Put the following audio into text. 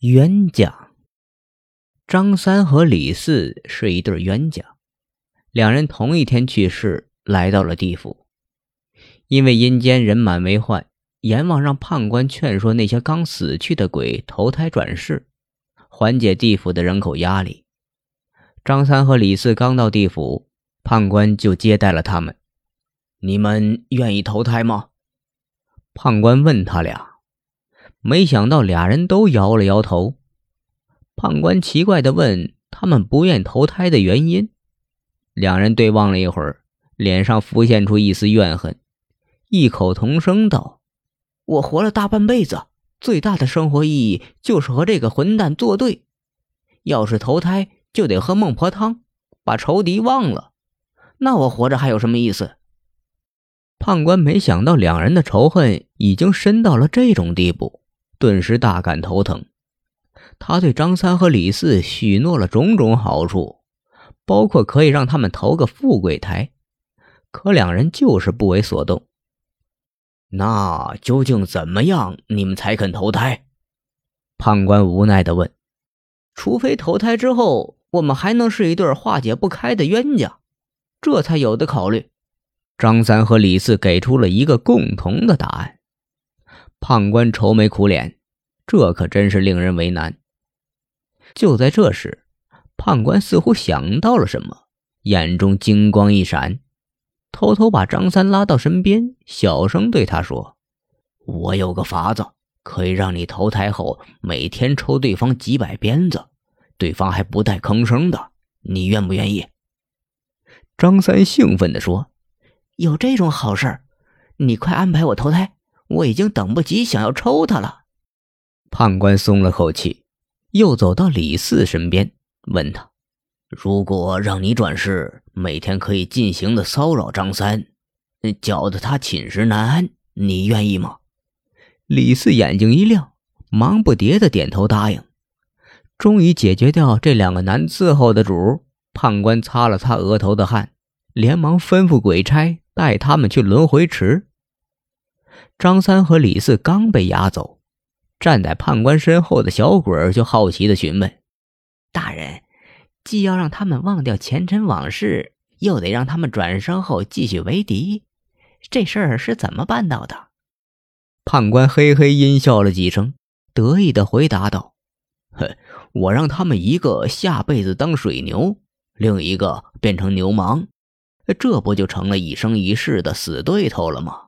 冤家张三和李四是一对冤家，两人同一天去世，来到了地府。因为阴间人满为患，阎王让判官劝说那些刚死去的鬼投胎转世，缓解地府的人口压力。张三和李四刚到地府，判官就接待了他们。你们愿意投胎吗？判官问他俩。没想到俩人都摇了摇头。判官奇怪地问他们不愿投胎的原因。两人对望了一会儿，脸上浮现出一丝怨恨，异口同声道：“我活了大半辈子，最大的生活意义就是和这个混蛋作对。要是投胎，就得喝孟婆汤，把仇敌忘了。那我活着还有什么意思？”判官没想到两人的仇恨已经深到了这种地步。顿时大感头疼，他对张三和李四许诺了种种好处，包括可以让他们投个富贵胎，可两人就是不为所动。那究竟怎么样，你们才肯投胎？判官无奈地问。除非投胎之后，我们还能是一对化解不开的冤家，这才有的考虑。张三和李四给出了一个共同的答案。判官愁眉苦脸，这可真是令人为难。就在这时，判官似乎想到了什么，眼中金光一闪，偷偷把张三拉到身边，小声对他说：“我有个法子，可以让你投胎后每天抽对方几百鞭子，对方还不带吭声的。你愿不愿意？”张三兴奋地说：“有这种好事你快安排我投胎。”我已经等不及，想要抽他了。判官松了口气，又走到李四身边，问他：“如果让你转世，每天可以尽情的骚扰张三，搅得他寝食难安，你愿意吗？”李四眼睛一亮，忙不迭的点头答应。终于解决掉这两个难伺候的主，判官擦了擦额头的汗，连忙吩咐鬼差带他们去轮回池。张三和李四刚被押走，站在判官身后的小鬼就好奇的询问：“大人，既要让他们忘掉前尘往事，又得让他们转生后继续为敌，这事儿是怎么办到的？”判官嘿嘿阴笑了几声，得意的回答道：“哼，我让他们一个下辈子当水牛，另一个变成牛氓，这不就成了一生一世的死对头了吗？”